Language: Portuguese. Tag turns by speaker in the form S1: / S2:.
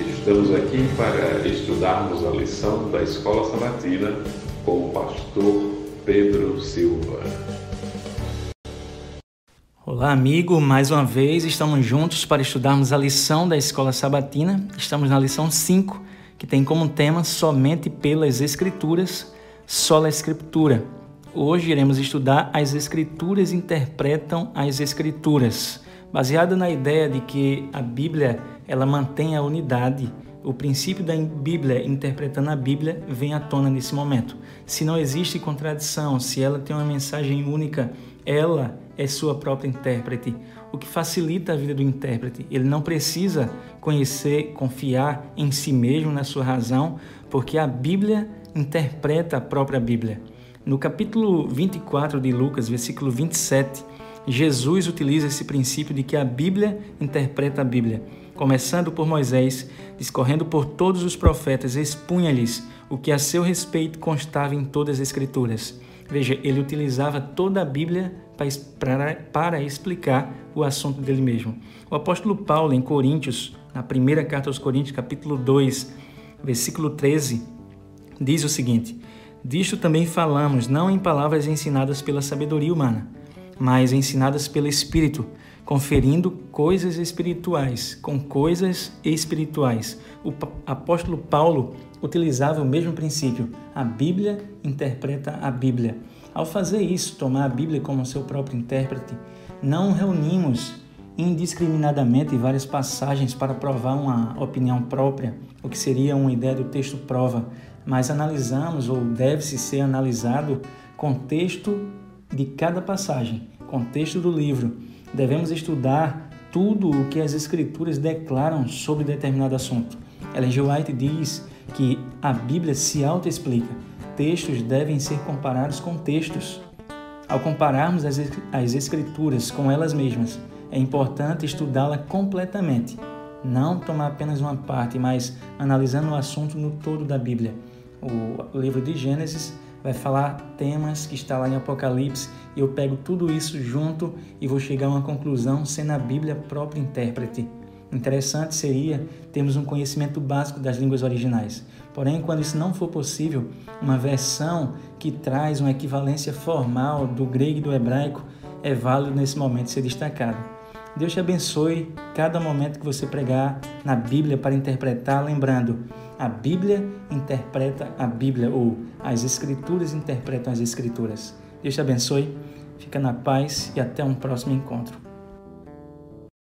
S1: Estamos aqui para estudarmos a lição da Escola Sabatina com o pastor Pedro Silva.
S2: Olá, amigo. Mais uma vez estamos juntos para estudarmos a lição da Escola Sabatina. Estamos na lição 5, que tem como tema somente pelas Escrituras, sola Escritura. Hoje iremos estudar as Escrituras interpretam as Escrituras, baseado na ideia de que a Bíblia ela mantém a unidade. O princípio da Bíblia interpretando a Bíblia vem à tona nesse momento. Se não existe contradição, se ela tem uma mensagem única, ela é sua própria intérprete, o que facilita a vida do intérprete. Ele não precisa conhecer, confiar em si mesmo, na sua razão, porque a Bíblia interpreta a própria Bíblia. No capítulo 24 de Lucas, versículo 27, Jesus utiliza esse princípio de que a Bíblia interpreta a Bíblia. Começando por Moisés, discorrendo por todos os profetas, expunha-lhes o que a seu respeito constava em todas as Escrituras. Veja, ele utilizava toda a Bíblia para, explicar o assunto dele mesmo. O apóstolo Paulo, em Coríntios, na primeira carta aos Coríntios, capítulo 2, versículo 13, diz o seguinte: Disto também falamos, não em palavras ensinadas pela sabedoria humana, mas ensinadas pelo Espírito, conferindo coisas espirituais com coisas espirituais. O apóstolo Paulo utilizava o mesmo princípio. A Bíblia interpreta a Bíblia. Ao fazer isso, tomar a Bíblia como seu próprio intérprete, não reunimos indiscriminadamente várias passagens para provar uma opinião própria, o que seria uma ideia do texto prova, mas analisamos ou deve-se ser analisado contexto de cada passagem, contexto do livro. Devemos estudar tudo o que as escrituras declaram sobre determinado assunto. Ellen G. White diz que a Bíblia se autoexplica. Textos devem ser comparados com textos. Ao compararmos as, as escrituras com elas mesmas, é importante estudá-la completamente, não tomar apenas uma parte, mas analisando o assunto no todo da Bíblia. O livro de Gênesis vai falar temas que está lá em Apocalipse e eu pego tudo isso junto e vou chegar a uma conclusão sendo a Bíblia própria intérprete. Interessante seria termos um conhecimento básico das línguas originais. Porém, quando isso não for possível, uma versão que traz uma equivalência formal do grego e do hebraico é válido nesse momento ser destacado. Deus te abençoe cada momento que você pregar na Bíblia para interpretar, lembrando, a Bíblia interpreta a Bíblia, ou as Escrituras interpretam as Escrituras. Deus te abençoe, fica na paz e até um próximo encontro.